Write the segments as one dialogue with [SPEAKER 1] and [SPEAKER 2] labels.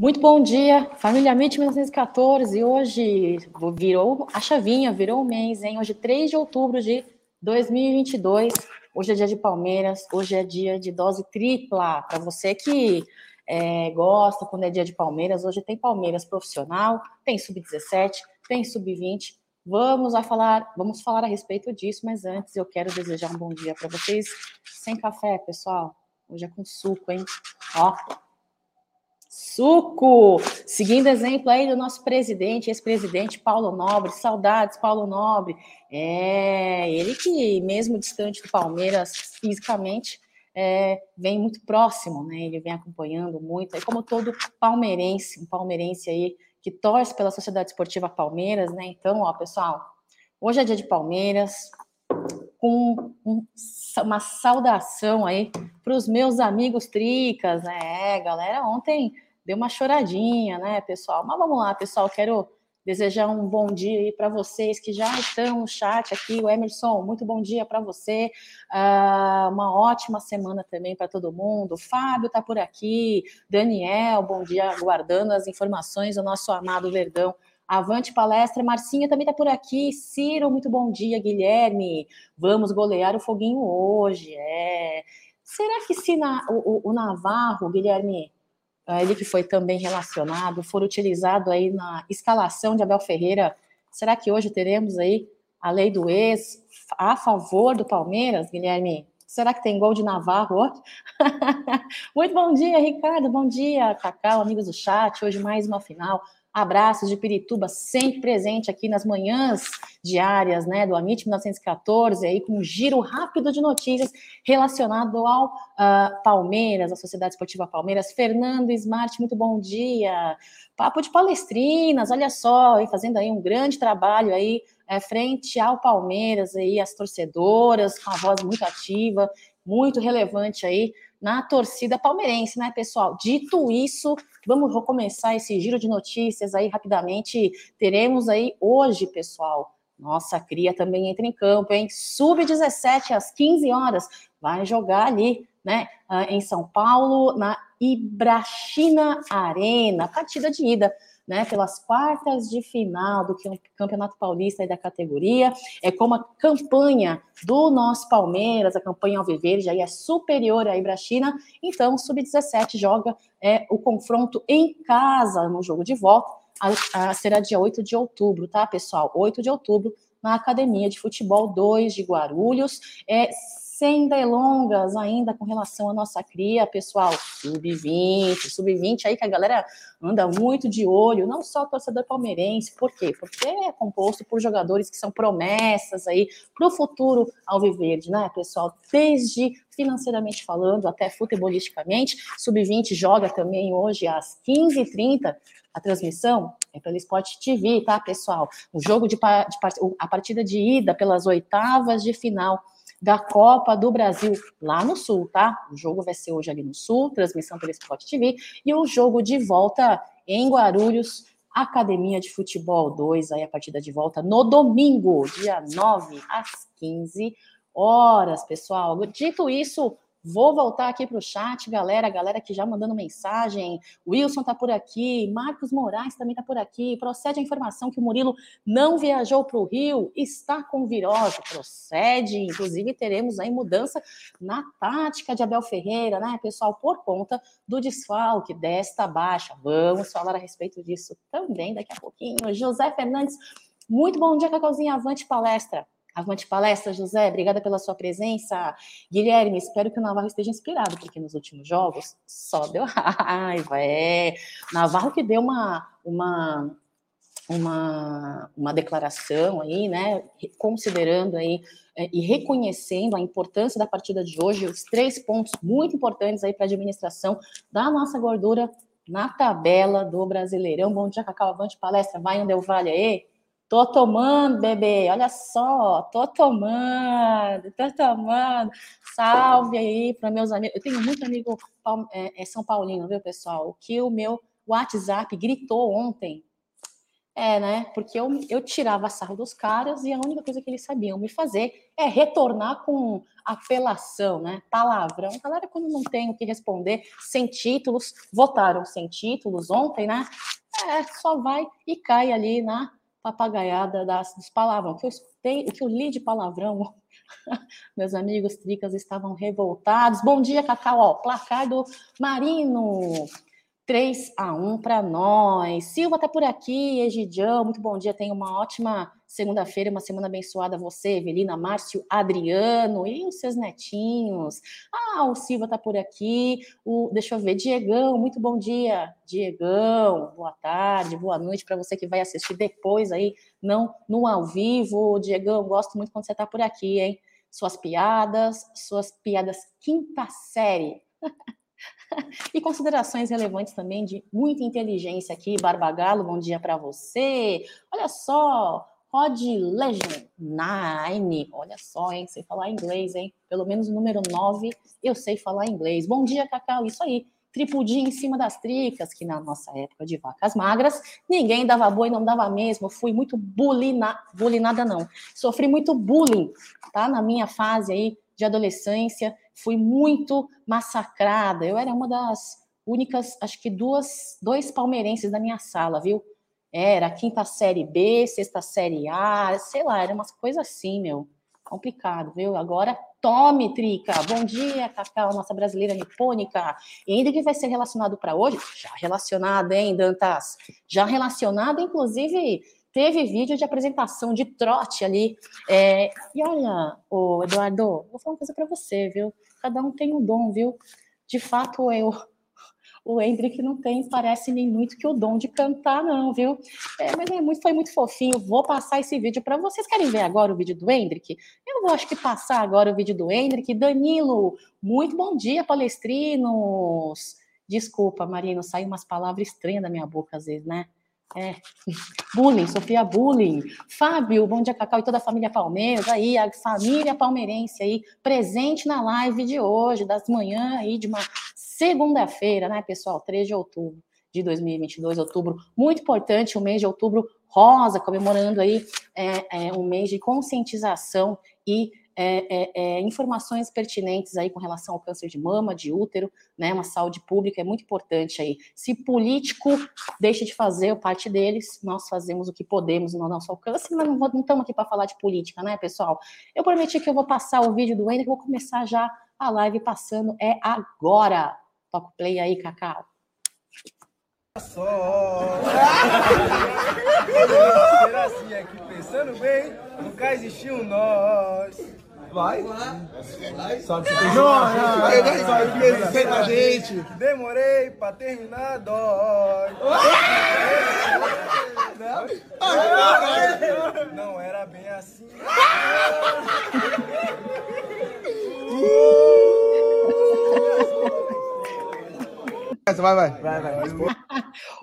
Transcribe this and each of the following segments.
[SPEAKER 1] Muito bom dia, família MIT 1914. Hoje virou a chavinha, virou o mês, hein? Hoje, 3 de outubro de 2022. Hoje é dia de Palmeiras, hoje é dia de dose tripla. Para você que é, gosta quando é dia de Palmeiras, hoje tem Palmeiras profissional, tem sub-17, tem sub-20. Vamos a falar, vamos falar a respeito disso, mas antes eu quero desejar um bom dia para vocês sem café, pessoal. Hoje é com suco, hein? Ó, Suco! Seguindo exemplo aí do nosso presidente, ex-presidente Paulo Nobre, saudades, Paulo Nobre. É, ele que, mesmo distante do Palmeiras fisicamente, é, vem muito próximo, né? Ele vem acompanhando muito, aí como todo palmeirense, um palmeirense aí que torce pela Sociedade Esportiva Palmeiras, né? Então, ó, pessoal, hoje é dia de Palmeiras, com um, uma saudação aí para os meus amigos tricas, né? É, galera, ontem deu uma choradinha, né, pessoal? Mas vamos lá, pessoal, quero desejar um bom dia aí para vocês que já estão no chat aqui. O Emerson, muito bom dia para você. Uh, uma ótima semana também para todo mundo. O Fábio está por aqui. Daniel, bom dia, aguardando as informações do nosso amado Verdão. Avante palestra, Marcinha também está por aqui. Ciro, muito bom dia, Guilherme. Vamos golear o foguinho hoje. É. Será que se na, o, o Navarro, Guilherme, ele que foi também relacionado, for utilizado aí na escalação de Abel Ferreira. Será que hoje teremos aí a lei do ex a favor do Palmeiras, Guilherme? Será que tem gol de Navarro hoje? Muito bom dia, Ricardo. Bom dia, Cacau, amigos do chat. Hoje mais uma final. Abraços de Pirituba, sempre presente aqui nas manhãs diárias, né, do Amit 1914, aí com um giro rápido de notícias relacionado ao uh, Palmeiras, a Sociedade Esportiva Palmeiras. Fernando Smart, muito bom dia. Papo de palestrinas, olha só, aí, fazendo aí um grande trabalho aí é, frente ao Palmeiras, aí as torcedoras, com a voz muito ativa, muito relevante aí na torcida palmeirense, né, pessoal? Dito isso, vamos começar esse giro de notícias aí rapidamente. Teremos aí hoje, pessoal, nossa cria também entra em campo, hein? Sub-17 às 15 horas, vai jogar ali, né, ah, em São Paulo, na Ibrachina Arena, partida de ida né, pelas quartas de final do Campeonato Paulista e da categoria. É como a campanha do nosso Palmeiras, a campanha Alviverde, aí é superior à Ibrachina, então o Sub-17 joga é, o confronto em casa no jogo de volta, a, a, será dia 8 de outubro, tá, pessoal? 8 de outubro, na Academia de Futebol 2 de Guarulhos. É, sem delongas ainda com relação à nossa cria, pessoal, sub-20, sub-20 aí que a galera anda muito de olho, não só torcedor palmeirense, por quê? Porque é composto por jogadores que são promessas aí para o futuro alviverde, né, pessoal? Desde financeiramente falando até futebolisticamente, sub-20 joga também hoje às 15h30, a transmissão é pela Sport TV, tá, pessoal? O jogo de, de a partida de ida pelas oitavas de final da Copa do Brasil lá no Sul, tá? O jogo vai ser hoje ali no Sul, transmissão pela Sport TV, e o jogo de volta em Guarulhos, Academia de Futebol 2, aí a partida de volta no domingo, dia 9 às 15 horas, pessoal. Dito isso, Vou voltar aqui para o chat, galera, galera que já mandando mensagem. Wilson está por aqui, Marcos Moraes também está por aqui. Procede a informação que o Murilo não viajou para o Rio, está com virose. Procede, inclusive teremos aí mudança na tática de Abel Ferreira, né, pessoal, por conta do desfalque desta baixa. Vamos falar a respeito disso também daqui a pouquinho. José Fernandes, muito bom dia, Cacauzinho, avante palestra. Avante palestra, José, obrigada pela sua presença. Guilherme, espero que o Navarro esteja inspirado, porque nos últimos jogos só deu raiva. É. Navarro que deu uma, uma, uma, uma declaração aí, né, considerando aí é, e reconhecendo a importância da partida de hoje, os três pontos muito importantes aí para a administração da nossa gordura na tabela do Brasileirão. Bom dia, Cacau, avante palestra, vai onde eu vale aí. Tô tomando, bebê, olha só, tô tomando, tô tomando. Salve aí para meus amigos. Eu tenho muito amigo é, é São Paulino, viu, pessoal? O que o meu WhatsApp gritou ontem. É, né? Porque eu, eu tirava sarro dos caras e a única coisa que eles sabiam me fazer é retornar com apelação, né? Palavrão. Galera, quando não tem o que responder, sem títulos, votaram sem títulos ontem, né? É, só vai e cai ali na papagaiada das, dos palavrão. O que eu escutei, o que eu li de palavrão, meus amigos tricas estavam revoltados. Bom dia, Cacau. Ó, placar do Marino. 3 a 1 para nós. Silva tá por aqui, Egidião, muito bom dia. Tenha uma ótima segunda-feira, uma semana abençoada a você, Evelina, Márcio, Adriano e os seus netinhos. Ah, o Silva tá por aqui. O, deixa eu ver, Diegão, muito bom dia. Diegão, boa tarde, boa noite para você que vai assistir depois aí, não no ao vivo. Diegão, gosto muito quando você tá por aqui, hein? Suas piadas, suas piadas quinta série. e considerações relevantes também de muita inteligência aqui. Barbagalo, bom dia para você. Olha só, Rod Legend 9. Olha só, hein? Sei falar inglês, hein? Pelo menos o número 9 eu sei falar inglês. Bom dia, Cacau. Isso aí. Tripudinho em cima das tricas, que na nossa época de vacas magras, ninguém dava boi, não dava mesmo. Fui muito bullyingada, bullyingada não. Sofri muito bullying, tá? Na minha fase aí de adolescência, fui muito massacrada. Eu era uma das únicas, acho que duas, dois palmeirenses da minha sala, viu? Era quinta série B, sexta série A, sei lá, era umas coisas assim, meu. Complicado, viu? Agora, tome, Trica. Bom dia, Cacau, nossa brasileira nipônica. Ainda que vai ser relacionado para hoje? Já relacionado, hein, Dantas? Já relacionado, inclusive, teve vídeo de apresentação de trote ali. É, e olha, o Eduardo, vou falar uma coisa para você, viu? Cada um tem um dom, viu? De fato, eu, o Hendrick não tem, parece nem muito que o dom de cantar, não, viu? É, mas é muito, foi muito fofinho. Vou passar esse vídeo para vocês. Querem ver agora o vídeo do Hendrick? Eu vou, acho que, passar agora o vídeo do Hendrick. Danilo, muito bom dia, palestrinos. Desculpa, Marino, saiu umas palavras estranhas da minha boca às vezes, né? É. Bullying, Sofia Bullying. Fábio, bom dia, Cacau e toda a família Palmeiras. Aí, a família palmeirense aí, presente na live de hoje, das manhãs aí de uma segunda-feira, né, pessoal? 3 de outubro de 2022, outubro. Muito importante, o mês de outubro rosa, comemorando aí é, é, um mês de conscientização e é, é, é, informações pertinentes aí com relação ao câncer de mama, de útero, né, uma saúde pública é muito importante aí. Se político deixa de fazer parte deles, nós fazemos o que podemos no nosso alcance, mas não, estamos aqui para falar de política, né, pessoal? Eu prometi que eu vou passar o vídeo do Ender, vou começar já a live passando, é agora. Toca o play aí, Cacau.
[SPEAKER 2] Só. Será assim aqui pensando bem, nunca existiu um nós. Vai. Vai. Sabe que tem não, sabe que perfeitamente. Demorei pra terminar, dói. Não, era bem assim.
[SPEAKER 1] Vai, vai. Vai, vai.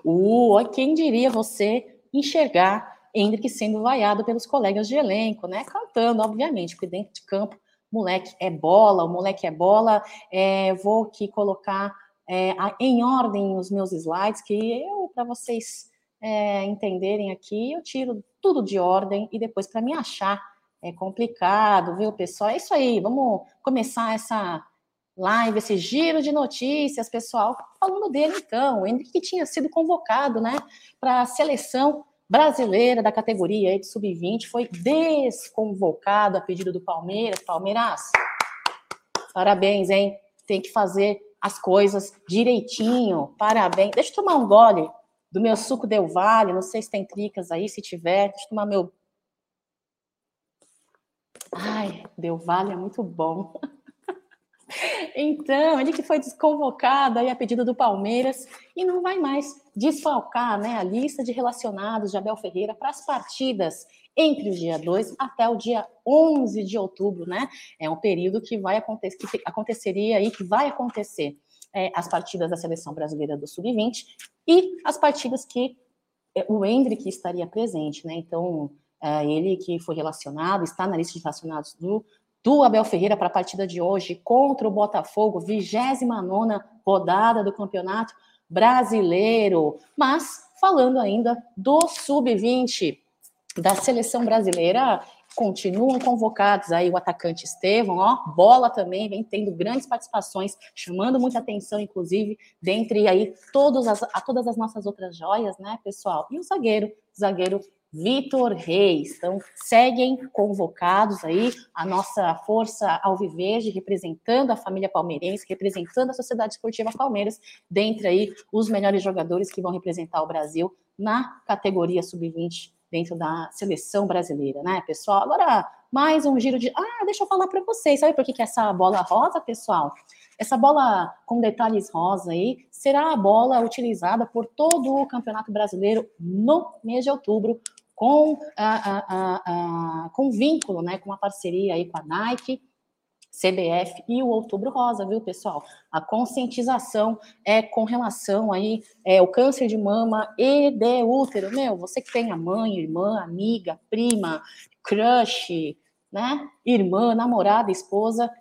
[SPEAKER 1] uh, quem diria você enxergar Hendrick sendo vaiado pelos colegas de elenco, né? Cantando, obviamente, porque dentro de campo, moleque é bola, o moleque é bola. É, vou aqui colocar é, em ordem os meus slides, que eu, para vocês é, entenderem aqui, eu tiro tudo de ordem e depois para me achar é complicado, viu, pessoal? É isso aí, vamos começar essa live, esse giro de notícias, pessoal, falando dele então, Henrique que tinha sido convocado, né, para a seleção brasileira da categoria de sub-20 foi desconvocado a pedido do Palmeiras. Palmeiras, parabéns, hein? Tem que fazer as coisas direitinho. Parabéns. Deixa eu tomar um gole do meu suco Del Vale. Não sei se tem tricas aí, se tiver. Deixa eu tomar meu. Ai, Del Vale é muito bom. Então, ele que foi desconvocado aí a pedido do Palmeiras e não vai mais desfalcar né, a lista de relacionados de Abel Ferreira para as partidas entre o dia 2 até o dia 11 de outubro, né? É um período que vai acontecer, que aconteceria aí, que vai acontecer é, as partidas da seleção brasileira do Sub-20 e as partidas que é, o Hendrick estaria presente, né? Então, é, ele que foi relacionado, está na lista de relacionados do do Abel Ferreira para a partida de hoje contra o Botafogo, 29 rodada do Campeonato Brasileiro. Mas falando ainda do sub-20 da seleção brasileira, continuam convocados aí o atacante Estevão, ó, bola também vem tendo grandes participações, chamando muita atenção, inclusive, dentre aí todas as, a todas as nossas outras joias, né, pessoal? E o zagueiro, zagueiro Vitor Reis. Então, seguem convocados aí a nossa força alviverde, representando a família palmeirense, representando a Sociedade Esportiva Palmeiras, dentre aí os melhores jogadores que vão representar o Brasil na categoria sub-20 dentro da seleção brasileira, né, pessoal? Agora, mais um giro de. Ah, deixa eu falar para vocês, sabe por que, que essa bola rosa, pessoal? Essa bola com detalhes rosa aí será a bola utilizada por todo o Campeonato Brasileiro no mês de outubro, com, a, a, a, com vínculo, né, com uma parceria aí com a Nike, CBF e o Outubro Rosa, viu, pessoal? A conscientização é com relação aí é, o câncer de mama e de útero. Meu, você que tem a mãe, irmã, amiga, prima, crush, né? Irmã, namorada, esposa,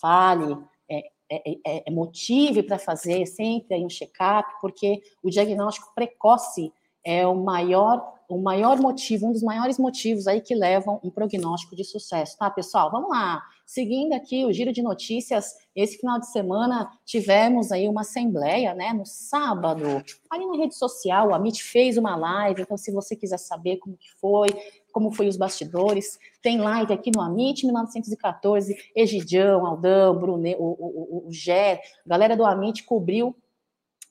[SPEAKER 1] fale, é, é, é, é motive para fazer sempre um check-up, porque o diagnóstico precoce é o maior o maior motivo, um dos maiores motivos aí que levam um prognóstico de sucesso, tá, pessoal? Vamos lá. Seguindo aqui o giro de notícias, esse final de semana tivemos aí uma assembleia, né, no sábado, ali na rede social, a MIT fez uma live, então se você quiser saber como que foi, como foi os bastidores, tem live aqui no Amit 1914, Egidião, Aldão, Brunet, o, o, o, o Gé, galera do Amit cobriu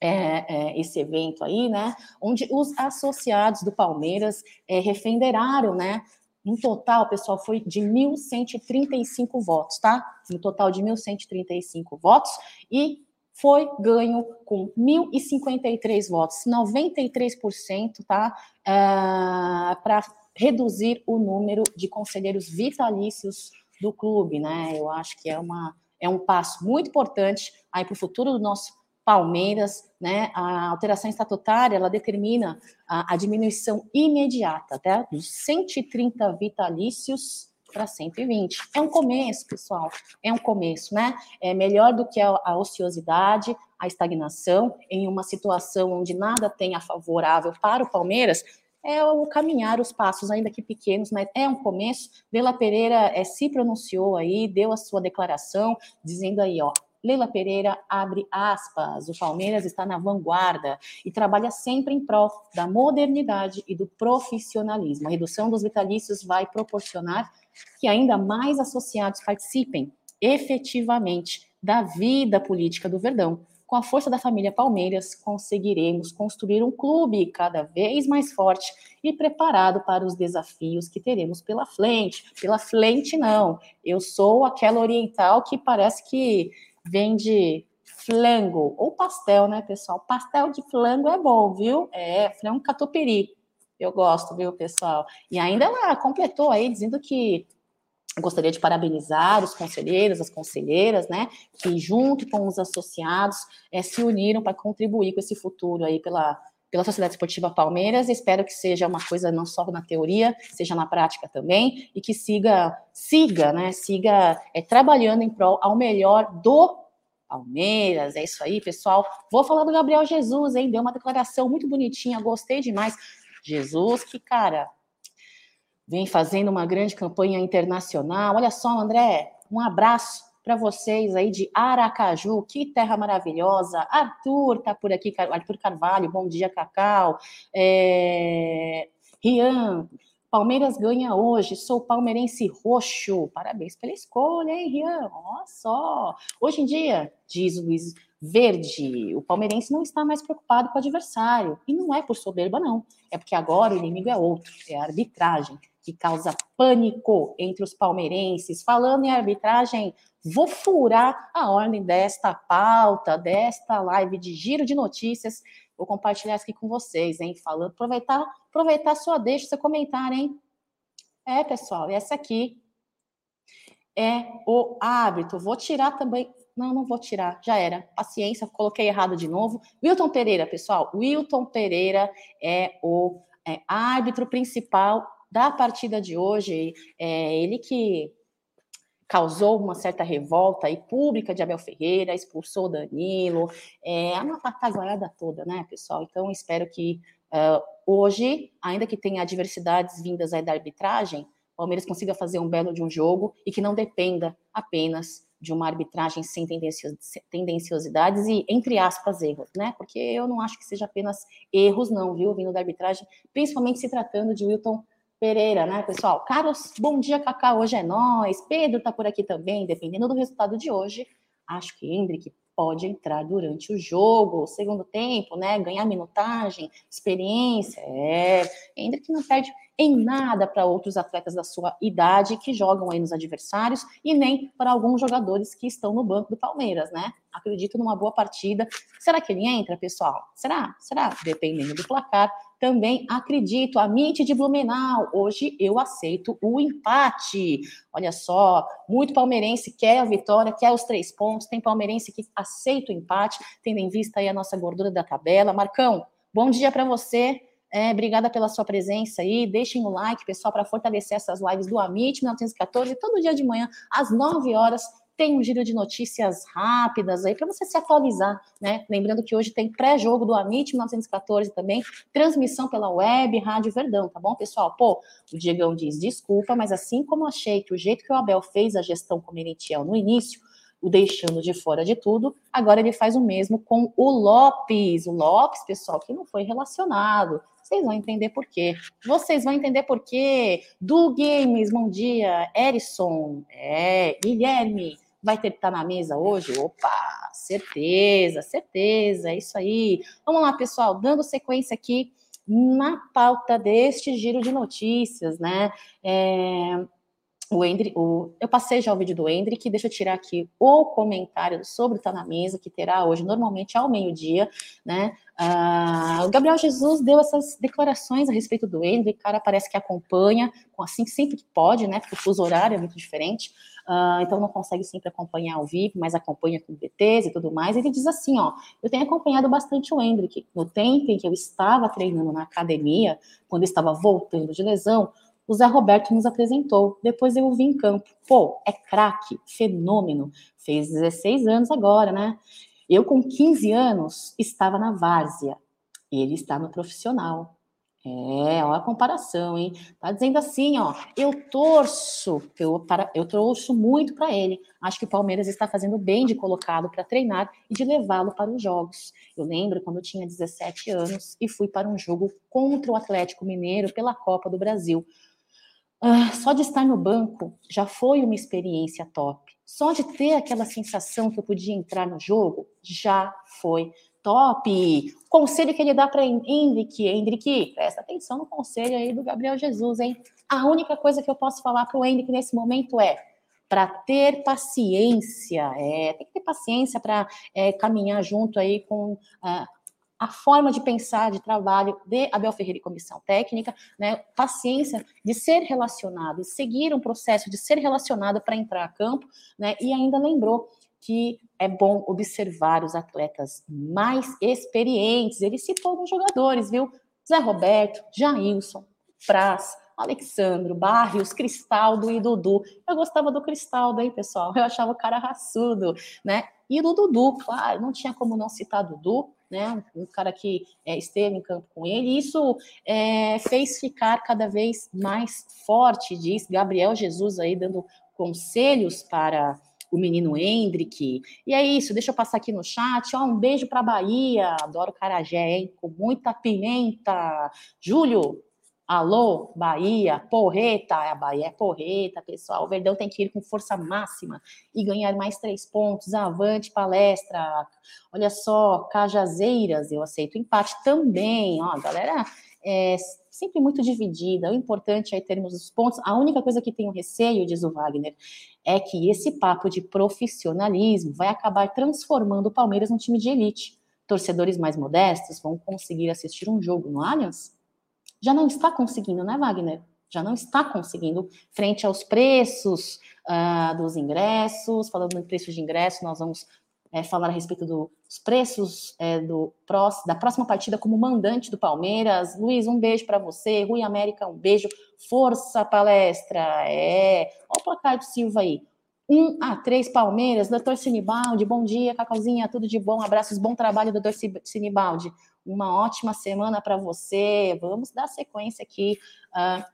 [SPEAKER 1] é, é, esse evento aí, né? Onde os associados do Palmeiras é, refenderaram, né? No total, pessoal, foi de 1.135 votos, tá? No total de 1.135 votos e foi ganho com 1.053 votos, 93%, tá? É, Para reduzir o número de conselheiros vitalícios do clube, né? Eu acho que é, uma, é um passo muito importante aí para o futuro do nosso Palmeiras, né, a alteração estatutária, ela determina a, a diminuição imediata, tá, dos 130 vitalícios para 120. É um começo, pessoal, é um começo, né? É melhor do que a, a ociosidade, a estagnação, em uma situação onde nada tem a favorável para o Palmeiras, é o caminhar os passos, ainda que pequenos, mas é um começo. Vela Pereira é, se pronunciou aí, deu a sua declaração, dizendo aí, ó, Leila Pereira abre aspas. O Palmeiras está na vanguarda e trabalha sempre em prol da modernidade e do profissionalismo. A redução dos vitalícios vai proporcionar que ainda mais associados participem efetivamente da vida política do Verdão. Com a força da família Palmeiras, conseguiremos construir um clube cada vez mais forte e preparado para os desafios que teremos pela frente. Pela frente, não. Eu sou aquela oriental que parece que vende flango ou pastel, né, pessoal? Pastel de flango é bom, viu? É, frango catupiry. Eu gosto, viu, pessoal? E ainda ela completou aí dizendo que gostaria de parabenizar os conselheiros, as conselheiras, né, que junto com os associados é, se uniram para contribuir com esse futuro aí pela pela Sociedade Esportiva Palmeiras. Espero que seja uma coisa não só na teoria, seja na prática também, e que siga, siga, né? Siga é, trabalhando em prol ao melhor do Palmeiras. É isso aí, pessoal. Vou falar do Gabriel Jesus, hein? Deu uma declaração muito bonitinha, gostei demais. Jesus, que cara, vem fazendo uma grande campanha internacional. Olha só, André, um abraço para vocês aí de Aracaju, que terra maravilhosa. Arthur tá por aqui, Arthur Carvalho, bom dia, Cacau. É... Rian, Palmeiras ganha hoje, sou palmeirense roxo. Parabéns pela escolha, hein, Rian? Olha só. Hoje em dia, diz Luiz Verde, o palmeirense não está mais preocupado com o adversário. E não é por soberba, não. É porque agora o inimigo é outro, é a arbitragem, que causa pânico entre os palmeirenses. Falando em arbitragem, Vou furar a ordem desta pauta, desta live de giro de notícias. Vou compartilhar aqui com vocês, hein? Falando, aproveitar, aproveitar sua deixa, seu comentário, hein? É, pessoal, essa aqui é o hábito. Vou tirar também. Não, não vou tirar, já era. Paciência, coloquei errado de novo. Wilton Pereira, pessoal. Wilton Pereira é o é, árbitro principal da partida de hoje. É ele que causou uma certa revolta aí pública de Abel Ferreira, expulsou Danilo, é uma pataguaiada toda, né, pessoal? Então, espero que uh, hoje, ainda que tenha adversidades vindas aí da arbitragem, o Palmeiras consiga fazer um belo de um jogo e que não dependa apenas de uma arbitragem sem tendenciosidades e, entre aspas, erros, né? Porque eu não acho que seja apenas erros, não, viu, vindo da arbitragem, principalmente se tratando de Wilton Pereira, né, pessoal? Carlos, bom dia, Cacá, hoje é nós. Pedro tá por aqui também, dependendo do resultado de hoje. Acho que Hendrick pode entrar durante o jogo, segundo tempo, né? Ganhar minutagem, experiência. É, Hendrick não perde em nada para outros atletas da sua idade que jogam aí nos adversários e nem para alguns jogadores que estão no banco do Palmeiras, né? Acredito numa boa partida. Será que ele entra, pessoal? Será? Será? Dependendo do placar, também acredito. A Mint de Blumenau, hoje eu aceito o empate. Olha só, muito palmeirense quer a vitória, quer os três pontos. Tem palmeirense que aceita o empate, tendo em vista aí a nossa gordura da tabela. Marcão, bom dia para você. É, obrigada pela sua presença aí. Deixem o like, pessoal, para fortalecer essas lives do Amit 1914, todo dia de manhã, às 9 horas. Tem um giro de notícias rápidas aí para você se atualizar, né? Lembrando que hoje tem pré-jogo do Amit 1914 também, transmissão pela web, Rádio Verdão, tá bom, pessoal? Pô, o Diegão diz desculpa, mas assim como achei que o jeito que o Abel fez a gestão com o Merentiel no início, o deixando de fora de tudo, agora ele faz o mesmo com o Lopes. O Lopes, pessoal, que não foi relacionado. Vocês vão entender por quê. Vocês vão entender por quê. Do Games, bom dia. Erison, é, Guilherme, vai ter que estar na mesa hoje? Opa, certeza, certeza, é isso aí. Vamos lá, pessoal, dando sequência aqui na pauta deste giro de notícias, né? É, o Hendrick, o, eu passei já o vídeo do Hendrick, deixa eu tirar aqui o comentário sobre o Tá Na Mesa, que terá hoje, normalmente ao meio-dia, né? Ah, o Gabriel Jesus deu essas declarações a respeito do Hendrick, cara parece que acompanha, assim sempre que pode, né? Porque o fuso horário é muito diferente, ah, então não consegue sempre acompanhar ao vivo, mas acompanha com BTs e tudo mais. Ele diz assim: ó, eu tenho acompanhado bastante o Hendrick. No tempo em que eu estava treinando na academia, quando eu estava voltando de lesão, o Zé Roberto nos apresentou. Depois eu o vi em campo. Pô, é craque, fenômeno. Fez 16 anos agora, né? Eu, com 15 anos, estava na várzea. Ele está no profissional. É, olha a comparação, hein? Tá dizendo assim, ó, eu torço, eu, para, eu torço muito para ele. Acho que o Palmeiras está fazendo bem de colocá-lo para treinar e de levá-lo para os jogos. Eu lembro quando eu tinha 17 anos e fui para um jogo contra o Atlético Mineiro pela Copa do Brasil. Ah, só de estar no banco já foi uma experiência top. Só de ter aquela sensação que eu podia entrar no jogo já foi top. Conselho que ele dá para Hendrick, Hendrick, presta atenção no conselho aí do Gabriel Jesus, hein? A única coisa que eu posso falar para o Hendrick nesse momento é para ter paciência, é, tem que ter paciência para é, caminhar junto aí com uh, a forma de pensar, de trabalho de Abel Ferreira e comissão técnica, né, paciência de ser relacionado, seguir um processo de ser relacionado para entrar a campo, né, e ainda lembrou que é bom observar os atletas mais experientes. Ele citou alguns jogadores, viu? Zé Roberto, Jailson, Praz, Alexandro, Barrios, Cristaldo e Dudu. Eu gostava do Cristaldo, hein, pessoal? Eu achava o cara raçudo, né? E do Dudu, claro, não tinha como não citar Dudu, né? Um cara que é, esteve em campo com ele. E isso é, fez ficar cada vez mais forte, diz Gabriel Jesus aí dando conselhos para o menino Hendrick. E é isso, deixa eu passar aqui no chat. Ó, um beijo para Bahia, adoro Carajé, hein? Com muita pimenta. Júlio, Alô, Bahia, porreta, a Bahia é porreta, pessoal. O Verdão tem que ir com força máxima e ganhar mais três pontos. Avante, palestra. Olha só, Cajazeiras, eu aceito empate também. Ó, galera, é sempre muito dividida. O importante é termos os pontos. A única coisa que tenho receio, diz o Wagner, é que esse papo de profissionalismo vai acabar transformando o Palmeiras num time de elite. Torcedores mais modestos vão conseguir assistir um jogo no Allianz já não está conseguindo, né, Wagner? Já não está conseguindo, frente aos preços uh, dos ingressos. Falando em preços de ingresso, nós vamos é, falar a respeito dos preços é, do, da próxima partida como mandante do Palmeiras. Luiz, um beijo para você. Rui América, um beijo. Força palestra. É. Olha o placar do Silva aí. 1 a 3 Palmeiras, doutor Sinibaldi, bom dia, Cacauzinha, tudo de bom, abraços, bom trabalho, doutor Sinibaldi. Uma ótima semana para você. Vamos dar sequência aqui uh,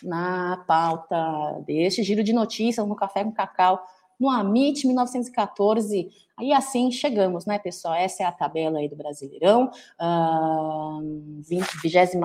[SPEAKER 1] na pauta deste giro de notícias no Café com Cacau, no Amit 1914. Aí assim chegamos, né, pessoal? Essa é a tabela aí do Brasileirão, uh, 29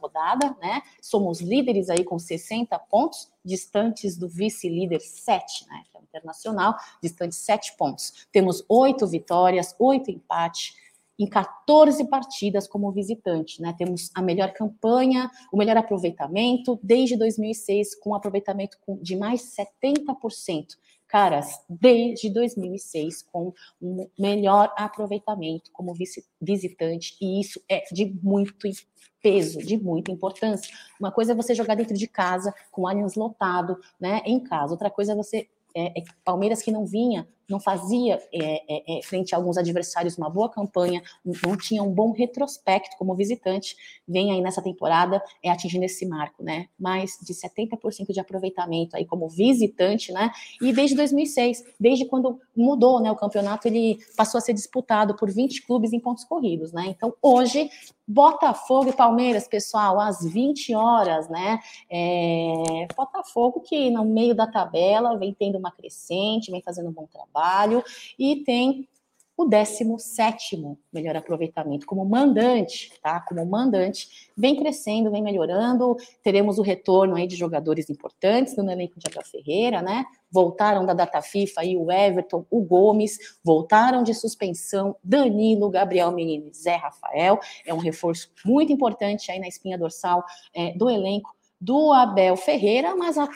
[SPEAKER 1] rodada, né? Somos líderes aí com 60 pontos, distantes do vice-líder 7, né? Que é o Internacional, distante 7 pontos. Temos oito vitórias, oito empates em 14 partidas como visitante, né? Temos a melhor campanha, o melhor aproveitamento desde 2006, com aproveitamento de mais 70%. Caras, desde 2006, com um melhor aproveitamento como visitante, e isso é de muito peso, de muita importância. Uma coisa é você jogar dentro de casa, com o Allianz lotado, né, em casa. Outra coisa é você é, é, Palmeiras que não vinha não fazia é, é, é, frente a alguns adversários uma boa campanha, não tinha um bom retrospecto como visitante, vem aí nessa temporada é atingindo esse marco, né? Mais de 70% de aproveitamento aí como visitante, né? E desde 2006, desde quando mudou, né, o campeonato, ele passou a ser disputado por 20 clubes em pontos corridos, né? Então, hoje, Botafogo e Palmeiras, pessoal, às 20 horas, né? É, Botafogo que no meio da tabela vem tendo uma crescente, vem fazendo um bom trabalho trabalho e tem o 17 melhor aproveitamento como mandante, tá? Como mandante, vem crescendo, vem melhorando. Teremos o retorno aí de jogadores importantes no elenco de Abel Ferreira, né? Voltaram da data FIFA aí o Everton, o Gomes, voltaram de suspensão Danilo, Gabriel Menino Zé Rafael. É um reforço muito importante aí na espinha dorsal é, do elenco do Abel Ferreira, mas a,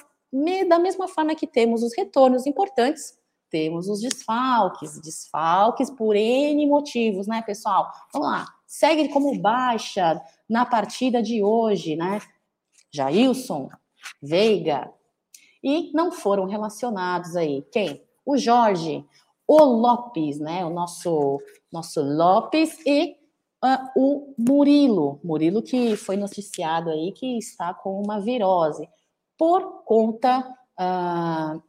[SPEAKER 1] da mesma forma que temos os retornos importantes temos os desfalques, desfalques por N motivos, né, pessoal? Vamos lá, segue como baixa na partida de hoje, né? Jailson, Veiga, e não foram relacionados aí. Quem? O Jorge, o Lopes, né? O nosso, nosso Lopes e uh, o Murilo. Murilo que foi noticiado aí que está com uma virose por conta uh,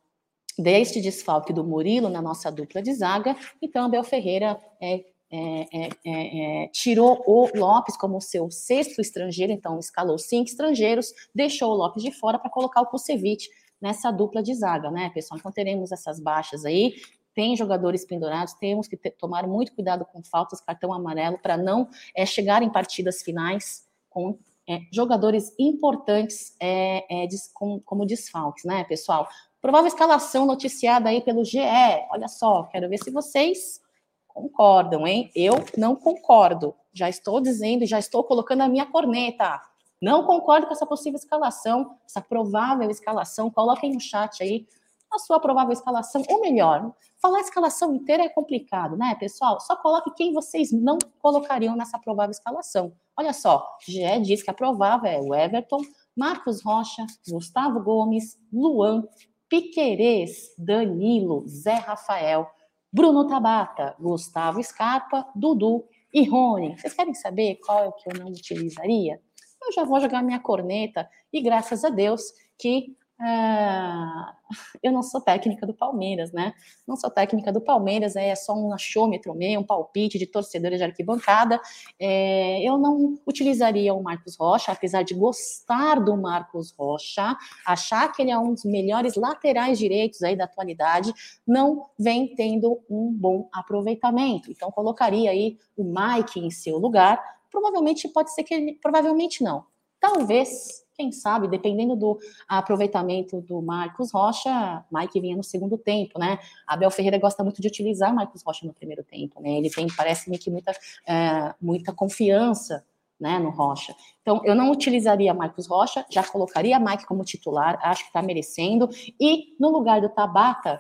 [SPEAKER 1] deste desfalque do Murilo na nossa dupla de zaga, então Abel Ferreira é, é, é, é, tirou o Lopes como seu sexto estrangeiro, então escalou cinco estrangeiros, deixou o Lopes de fora para colocar o Kusevich nessa dupla de zaga, né, pessoal? Então teremos essas baixas aí, tem jogadores pendurados, temos que ter, tomar muito cuidado com faltas, cartão amarelo, para não é, chegar em partidas finais com é, jogadores importantes é, é, des, com, como desfalques, né, pessoal? Provável escalação noticiada aí pelo GE. Olha só, quero ver se vocês concordam, hein? Eu não concordo. Já estou dizendo, já estou colocando a minha corneta. Não concordo com essa possível escalação, essa provável escalação. Coloquem no chat aí a sua provável escalação, ou melhor, falar a escalação inteira é complicado, né, pessoal? Só coloque quem vocês não colocariam nessa provável escalação. Olha só, GE diz que a provável é o Everton, Marcos Rocha, Gustavo Gomes, Luan, Piquerez, Danilo, Zé Rafael, Bruno Tabata, Gustavo Scarpa, Dudu e Rony. Vocês querem saber qual é o que eu não utilizaria? Eu já vou jogar minha corneta e graças a Deus que ah, eu não sou técnica do Palmeiras, né? Não sou técnica do Palmeiras, é só um achômetro meio, um palpite de torcedores de arquibancada. É, eu não utilizaria o Marcos Rocha, apesar de gostar do Marcos Rocha, achar que ele é um dos melhores laterais direitos aí da atualidade, não vem tendo um bom aproveitamento. Então, colocaria aí o Mike em seu lugar. Provavelmente pode ser que ele, provavelmente não. Talvez quem sabe, dependendo do aproveitamento do Marcos Rocha, Mike vinha no segundo tempo, né? Abel Ferreira gosta muito de utilizar Marcos Rocha no primeiro tempo, né? Ele tem, parece-me que muita, é, muita confiança né, no Rocha. Então, eu não utilizaria Marcos Rocha, já colocaria Mike como titular, acho que está merecendo. E no lugar do Tabata,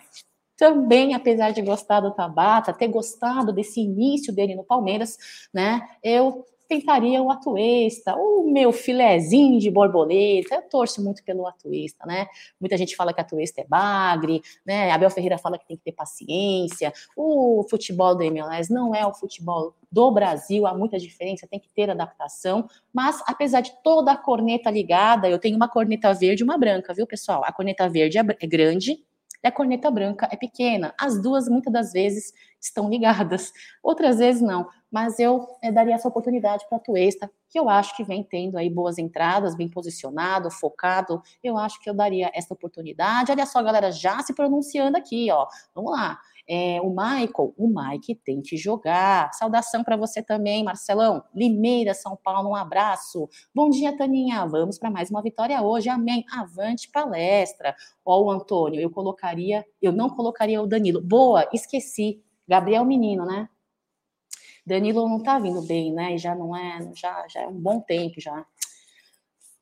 [SPEAKER 1] também, apesar de gostar do Tabata, ter gostado desse início dele no Palmeiras, né, eu tentaria o atuista, o meu filezinho de borboleta. Eu torço muito pelo atuista, né? Muita gente fala que atuista é bagre, né? Abel Ferreira fala que tem que ter paciência. O futebol do MLS não é o futebol do Brasil, há muita diferença, tem que ter adaptação. Mas, apesar de toda a corneta ligada, eu tenho uma corneta verde e uma branca, viu, pessoal? A corneta verde é, é grande, E a corneta branca é pequena. As duas, muitas das vezes, estão ligadas. Outras vezes não. Mas eu é, daria essa oportunidade para a Tuesta, que eu acho que vem tendo aí boas entradas, bem posicionado, focado. Eu acho que eu daria essa oportunidade. Olha só, galera já se pronunciando aqui, ó. Vamos lá. É, o Michael, o Mike tem que jogar. Saudação para você também, Marcelão. Limeira, São Paulo, um abraço. Bom dia, Taninha. Vamos para mais uma vitória hoje. Amém. Avante palestra. Ó, o Antônio, eu colocaria, eu não colocaria o Danilo. Boa, esqueci. Gabriel Menino, né? Danilo não tá vindo bem, né? E já não é, já, já é um bom tempo já.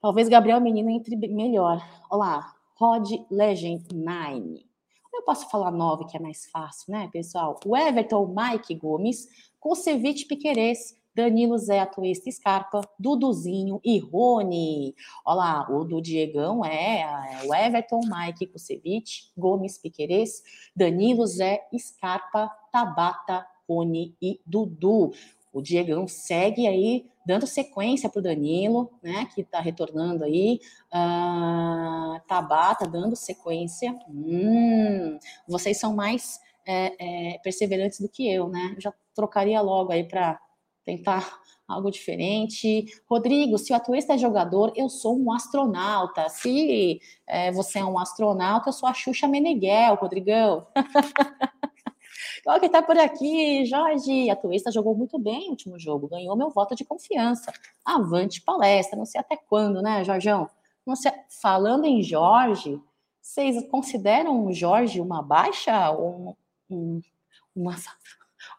[SPEAKER 1] Talvez Gabriel Menino entre melhor. Olha lá, Rod Legend 9. Eu posso falar nove, que é mais fácil, né, pessoal? O Everton, Mike Gomes, Kusevich Piquerez, Danilo Zé Atuesta Scarpa, Duduzinho e Rony. Olha lá, o do Diegão é, é o Everton, Mike Kusevich, Gomes Piquerez, Danilo Zé Scarpa, Tabata, Rony e Dudu. O Diegão segue aí dando sequência para o Danilo, né, que está retornando aí. Uh, Tabata dando sequência. Hum, vocês são mais é, é, perseverantes do que eu, né? Eu já trocaria logo aí para tentar algo diferente. Rodrigo, se o Atuesta é jogador, eu sou um astronauta. Se é, você é um astronauta, eu sou a Xuxa Meneghel, Rodrigão. Qual que tá por aqui? Jorge, a Tuesta jogou muito bem o último jogo, ganhou meu voto de confiança. Avante palestra, não sei até quando, né, Jorjão? Não sei, falando em Jorge, vocês consideram o Jorge uma baixa ou um, um, uma,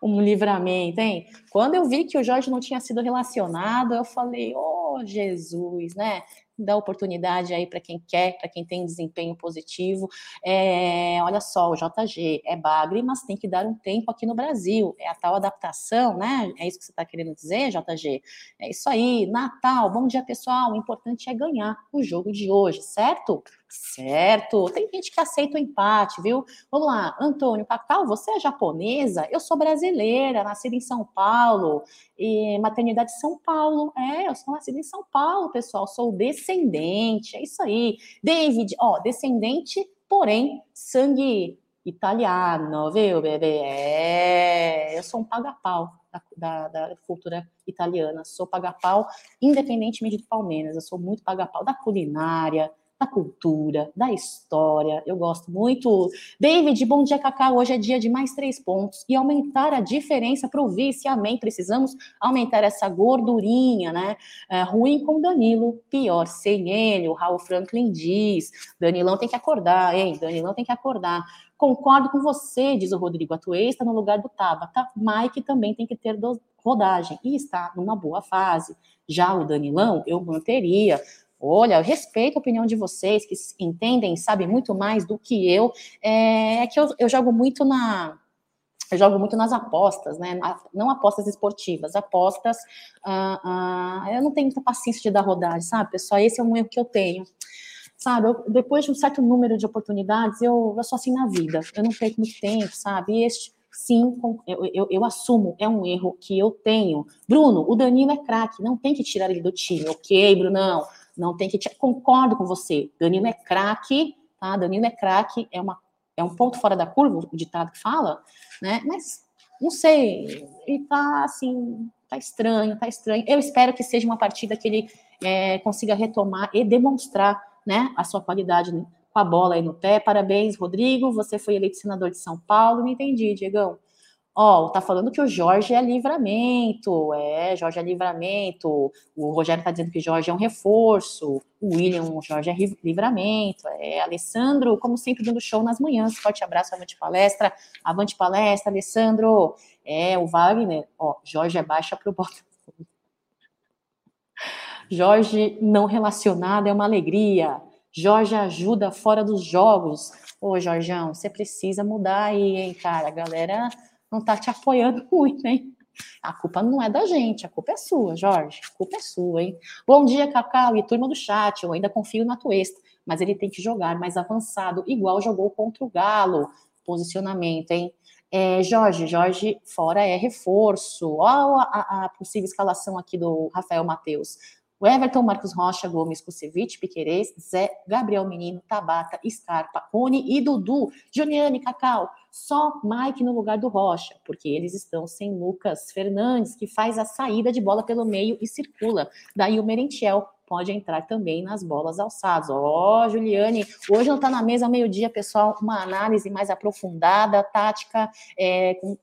[SPEAKER 1] um livramento, hein? Quando eu vi que o Jorge não tinha sido relacionado, eu falei, oh, Jesus, né? Dá oportunidade aí para quem quer, para quem tem desempenho positivo. É, olha só, o JG é bagre, mas tem que dar um tempo aqui no Brasil. É a tal adaptação, né? É isso que você está querendo dizer, JG? É isso aí. Natal, bom dia, pessoal. O importante é ganhar o jogo de hoje, certo? Certo. Tem gente que aceita o empate, viu? Vamos lá, Antônio Cacau, você é japonesa? Eu sou brasileira, nascida em São Paulo, e maternidade São Paulo. É, eu sou nascida em São Paulo, pessoal. Sou descendente, é isso aí. David, ó, descendente, porém, sangue italiano, viu, bebê? É, eu sou um paga-pau da, da, da, cultura italiana. Sou paga-pau, independentemente do Palmeiras. Eu sou muito paga-pau da culinária, da cultura, da história. Eu gosto muito. David, bom dia, Cacá. Hoje é dia de mais três pontos e aumentar a diferença para o vice. Amém. Precisamos aumentar essa gordurinha, né? É, ruim com Danilo, pior sem ele. O Raul Franklin diz. Danilão tem que acordar, hein? Danilão tem que acordar. Concordo com você, diz o Rodrigo Atuesta, no lugar do Tabata. Mike também tem que ter rodagem e está numa boa fase. Já o Danilão, eu manteria. Olha, eu respeito a opinião de vocês, que entendem, sabem muito mais do que eu. É, é que eu, eu jogo muito na, eu jogo muito nas apostas, né? Não apostas esportivas, apostas. Ah, ah, eu não tenho muita paciência de dar rodagem, sabe, pessoal? Esse é um erro que eu tenho. Sabe, eu, depois de um certo número de oportunidades, eu, eu sou assim na vida. Eu não perco muito tempo, sabe? E este, sim, eu, eu, eu, assumo, é um erro que eu tenho. Bruno, o Danilo é craque, não tem que tirar ele do time. Ok, Brunão não tem que. Te... Concordo com você. Danilo é craque, tá? Danilo é craque, é, uma, é um ponto fora da curva, o ditado que fala, né? Mas não sei, ele tá assim, tá estranho, tá estranho. Eu espero que seja uma partida que ele é, consiga retomar e demonstrar, né, a sua qualidade com a bola aí no pé. Parabéns, Rodrigo. Você foi eleito senador de São Paulo. Não entendi, Diegão. Ó, tá falando que o Jorge é livramento. É, Jorge é livramento. O Rogério tá dizendo que Jorge é um reforço. O William, o Jorge é livramento. É, Alessandro, como sempre, dando show nas manhãs. Forte abraço, avante palestra. Avante palestra, Alessandro. É, o Wagner, ó, Jorge é baixa pro Botafogo. Jorge não relacionado é uma alegria. Jorge ajuda fora dos jogos. Ô, Jorgão, você precisa mudar aí, hein, cara? A galera não tá te apoiando muito, hein? A culpa não é da gente, a culpa é sua, Jorge. A culpa é sua, hein? Bom dia, Cacau e turma do chat. Eu ainda confio na Tuesta, mas ele tem que jogar mais avançado, igual jogou contra o Galo. Posicionamento, hein? É, Jorge, Jorge fora é reforço. Olha a, a, possível escalação aqui do Rafael Matheus. O Everton, Marcos Rocha, Gomes, Kusevich, Piquerez, Zé, Gabriel Menino, Tabata, Scarpa, Rony e Dudu, Juniane, Cacau. Só Mike no lugar do Rocha, porque eles estão sem Lucas Fernandes, que faz a saída de bola pelo meio e circula. Daí o Merentiel pode entrar também nas bolas alçadas. Ó, oh, Juliane, hoje não está na mesa meio-dia, pessoal, uma análise mais aprofundada, tática, é, com,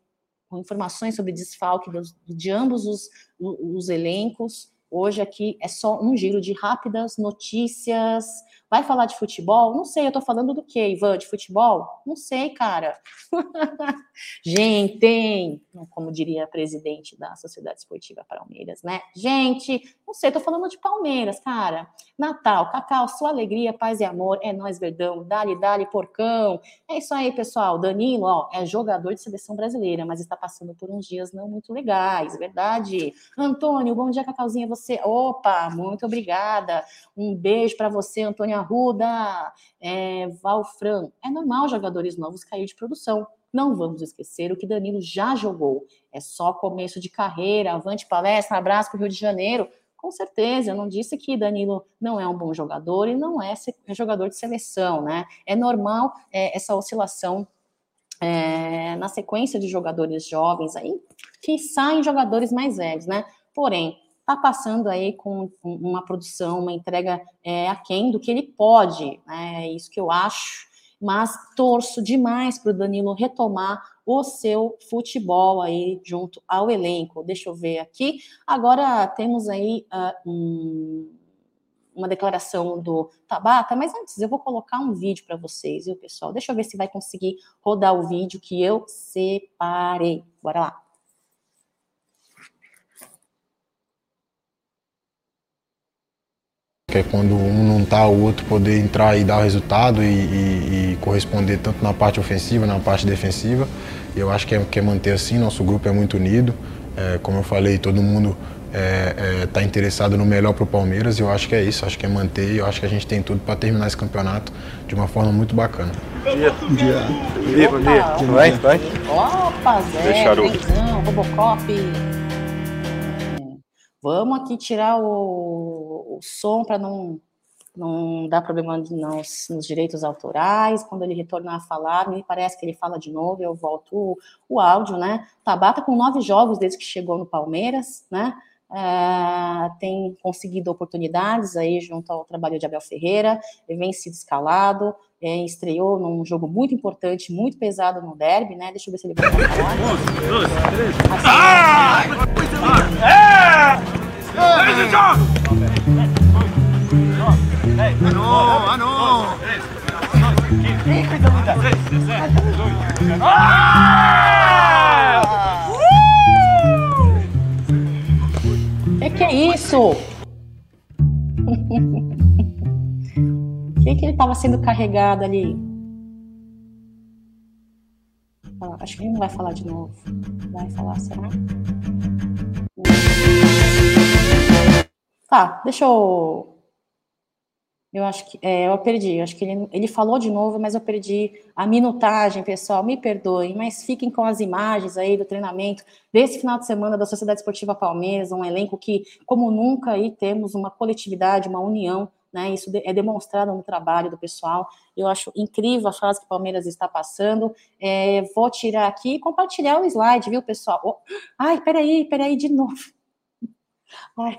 [SPEAKER 1] com, informações sobre desfalque dos, de ambos os, os elencos. Hoje aqui é só um giro de rápidas notícias. Vai falar de futebol? Não sei, eu tô falando do quê, Ivan? De futebol? Não sei, cara. Gente, como diria a presidente da Sociedade Esportiva Palmeiras, né? Gente, não sei, tô falando de Palmeiras, cara. Natal, Cacau, sua alegria, paz e amor, é nós, Verdão, dali, dali, porcão. É isso aí, pessoal. Danilo, ó, é jogador de seleção brasileira, mas está passando por uns dias não muito legais, verdade? Antônio, bom dia, Cacauzinha, você. Opa, muito obrigada. Um beijo para você, Antônio Arruda. É, Valfran, é normal jogadores novos cair de produção. Não vamos esquecer o que Danilo já jogou. É só começo de carreira, avante palestra, abraço para o Rio de Janeiro. Com certeza, eu não disse que Danilo não é um bom jogador e não é jogador de seleção, né? É normal é, essa oscilação é, na sequência de jogadores jovens aí, que saem jogadores mais velhos, né? Porém, tá passando aí com uma produção, uma entrega é, aquém do que ele pode, né? É isso que eu acho mas torço demais para o Danilo retomar o seu futebol aí junto ao elenco. Deixa eu ver aqui. Agora temos aí uh, um, uma declaração do Tabata, mas antes eu vou colocar um vídeo para vocês, viu, pessoal? Deixa eu ver se vai conseguir rodar o vídeo que eu separei. Bora lá.
[SPEAKER 3] Que é quando um não está, o outro poder entrar e dar o resultado e, e, e, corresponder tanto na parte ofensiva, na parte defensiva. Eu acho que é, que é manter assim, nosso grupo é muito unido. É, como eu falei, todo mundo está é, é, tá interessado no melhor para o Palmeiras e eu acho que é isso, acho que é manter e eu acho que a gente tem tudo para terminar esse campeonato de uma forma muito bacana.
[SPEAKER 4] Bom dia. Bom dia. Bom dia, bom dia. Tudo bem? Vai?
[SPEAKER 1] Opa, Zé, Benzão, Robocop. Vamos aqui tirar o, o som para não, não dar problema nos, nos, direitos autorais. Quando ele retornar a falar, me parece que ele fala de novo, eu volto o, o áudio, né? Tabata com nove jogos desde que chegou no Palmeiras, né? É, tem conseguido oportunidades aí junto ao trabalho de Abel Ferreira, ele vem sido escalado, é, estreou num jogo muito importante, muito pesado no derby, né? Deixa eu ver se ele vai falar. Um, dois, três. Assim, ah! Ah! Ah, não! Ah, não! Que que é isso? que, que ele estava sendo carregado ali? Acho que ele não vai falar de novo. Vai falar, será? Tá, deixa eu. Eu acho que. É, eu perdi. Acho que ele, ele falou de novo, mas eu perdi a minutagem, pessoal. Me perdoem, mas fiquem com as imagens aí do treinamento desse final de semana da Sociedade Esportiva Palmeiras, um elenco que, como nunca, aí temos uma coletividade, uma união né? Isso é demonstrado no trabalho do pessoal. Eu acho incrível a fase que o Palmeiras está passando. É, vou tirar aqui e compartilhar o slide, viu, pessoal? Oh, ai, peraí, peraí, de novo. Ai.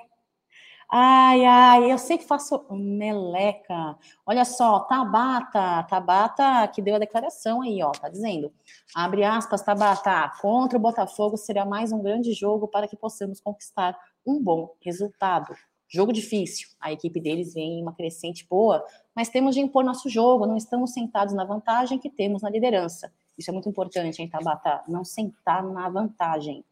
[SPEAKER 1] Ai, ai, eu sei que faço meleca. Olha só, Tabata, Tabata que deu a declaração aí, ó, tá dizendo. Abre aspas, Tabata, contra o Botafogo será mais um grande jogo para que possamos conquistar um bom resultado. Jogo difícil, a equipe deles vem em uma crescente boa, mas temos de impor nosso jogo, não estamos sentados na vantagem que temos na liderança. Isso é muito importante, hein, Tabata? Não sentar na vantagem.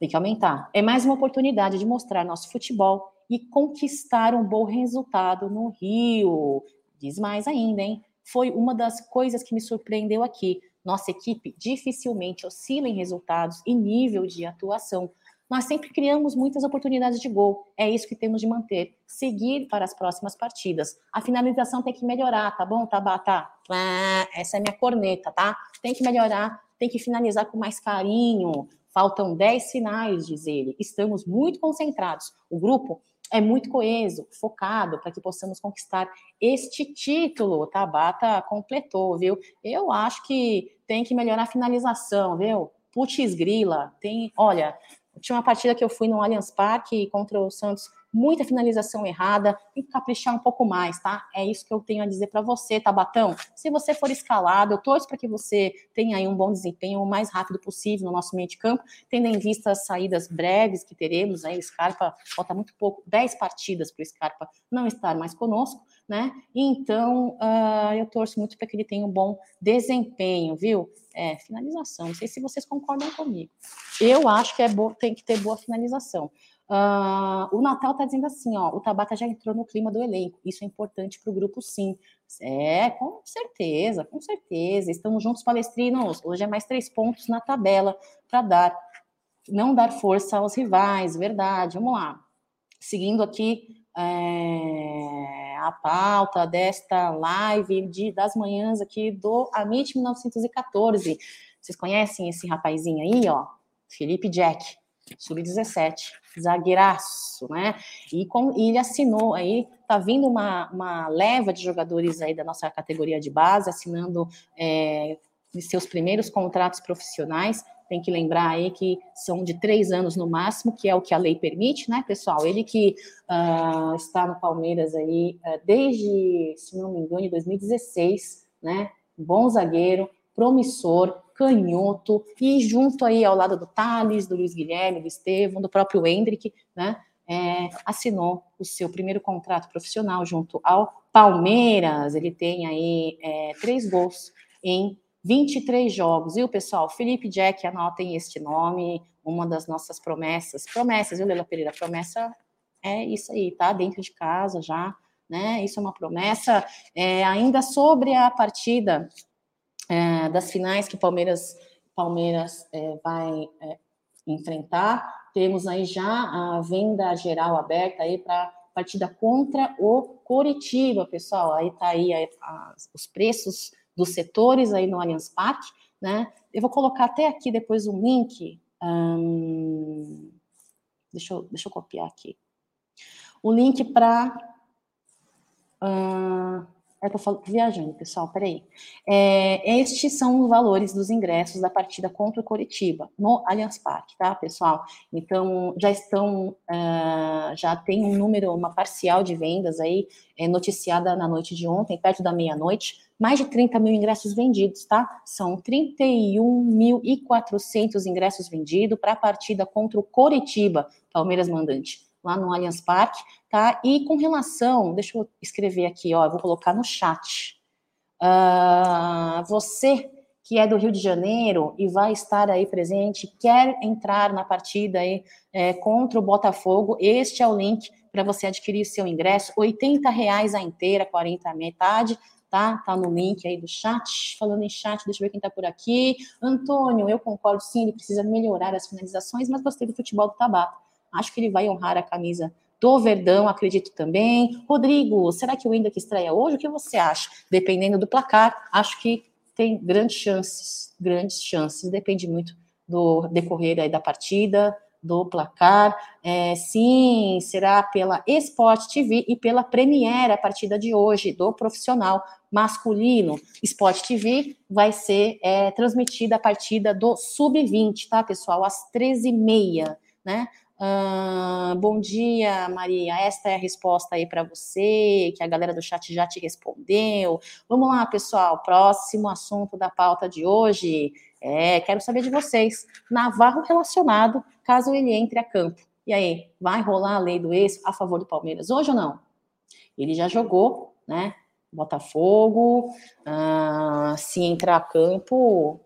[SPEAKER 1] Tem que aumentar. É mais uma oportunidade de mostrar nosso futebol e conquistar um bom resultado no Rio. Diz mais ainda, hein? Foi uma das coisas que me surpreendeu aqui. Nossa equipe dificilmente oscila em resultados e nível de atuação nós sempre criamos muitas oportunidades de gol. É isso que temos de manter. Seguir para as próximas partidas. A finalização tem que melhorar, tá bom, Tabata? Ah, essa é minha corneta, tá? Tem que melhorar, tem que finalizar com mais carinho. Faltam 10 finais, diz ele. Estamos muito concentrados. O grupo é muito coeso, focado para que possamos conquistar este título. O Tabata completou, viu? Eu acho que tem que melhorar a finalização, viu? Putz grila, tem, olha, tinha uma partida que eu fui no Allianz Parque contra o Santos muita finalização errada, tem que caprichar um pouco mais, tá? É isso que eu tenho a dizer para você, Tabatão. Se você for escalado, eu torço para que você tenha aí um bom desempenho o mais rápido possível no nosso meio de campo, tendo em vista as saídas breves que teremos aí, o Scarpa falta muito pouco, 10 partidas para o Scarpa não estar mais conosco, né? Então, uh, eu torço muito para que ele tenha um bom desempenho, viu? É, finalização. Não sei se vocês concordam comigo. Eu acho que é bo... tem que ter boa finalização. Uh, o Natal está dizendo assim, ó, o Tabata já entrou no clima do elenco. Isso é importante para o grupo, sim. É, com certeza, com certeza. Estamos juntos, palestrinos. Hoje é mais três pontos na tabela para dar, não dar força aos rivais, verdade. Vamos lá. Seguindo aqui é, a pauta desta live de, das manhãs aqui do Amit 1914. Vocês conhecem esse rapazinho aí, ó? Felipe Jack sub-17, zagueiraço, né? E, com, ele assinou aí, tá vindo uma, uma leva de jogadores aí da nossa categoria de base, assinando é, seus primeiros contratos profissionais. Tem que lembrar aí que são de três anos no máximo, que é o que a lei permite, né, pessoal? Ele que uh, está no Palmeiras aí uh, desde, se não me engano, 2016, né? Bom zagueiro, promissor, canhoto, e junto aí ao lado do Thales, do Luiz Guilherme, do Estevam, do próprio Hendrick, né, é, assinou o seu primeiro contrato profissional junto ao Palmeiras. Ele tem aí é, três gols em 23 jogos, viu, pessoal? Felipe Jack, anotem este nome, uma das nossas promessas. Promessas, viu, Lela Pereira? Promessa é isso aí, tá? Dentro de casa já, né? Isso é uma promessa. É, ainda sobre a partida é, das finais que Palmeiras, Palmeiras é, vai é, enfrentar. Temos aí já a venda geral aberta aí para partida contra o Coritiba, pessoal. Aí tá aí a, a, os preços dos setores aí no Allianz Parque, né? Eu vou colocar até aqui depois um link. Deixa, eu, deixa eu copiar aqui. O link para hum, é eu falo viajando, pessoal, peraí. É, estes são os valores dos ingressos da partida contra o Coritiba, no Allianz Parque, tá, pessoal? Então, já estão, uh, já tem um número, uma parcial de vendas aí, é, noticiada na noite de ontem, perto da meia-noite, mais de 30 mil ingressos vendidos, tá? São 31.400 ingressos vendidos para a partida contra o Coritiba, Palmeiras mandante lá no Allianz Parque, tá? E com relação, deixa eu escrever aqui, ó, vou colocar no chat. Uh, você que é do Rio de Janeiro e vai estar aí presente, quer entrar na partida aí é, contra o Botafogo, este é o link para você adquirir seu ingresso, 80 reais a inteira, 40 a metade, tá? Tá no link aí do chat. Falando em chat, deixa eu ver quem tá por aqui. Antônio, eu concordo sim, ele precisa melhorar as finalizações, mas gostei do futebol do Tabata. Acho que ele vai honrar a camisa do Verdão, acredito também. Rodrigo, será que o Hendrick estreia hoje? O que você acha? Dependendo do placar, acho que tem grandes chances, grandes chances. Depende muito do decorrer aí da partida, do placar. É, sim, será pela Sport TV e pela Premiere a partida de hoje do profissional masculino. Sport TV vai ser é, transmitida a partida do Sub-20, tá, pessoal? Às 13h30, né? Bom dia, Maria. Esta é a resposta aí para você, que a galera do chat já te respondeu. Vamos lá, pessoal. Próximo assunto da pauta de hoje. É, quero saber de vocês. Navarro relacionado, caso ele entre a campo. E aí, vai rolar a lei do ex a favor do Palmeiras hoje ou não? Ele já jogou, né? Botafogo. Se entrar a campo,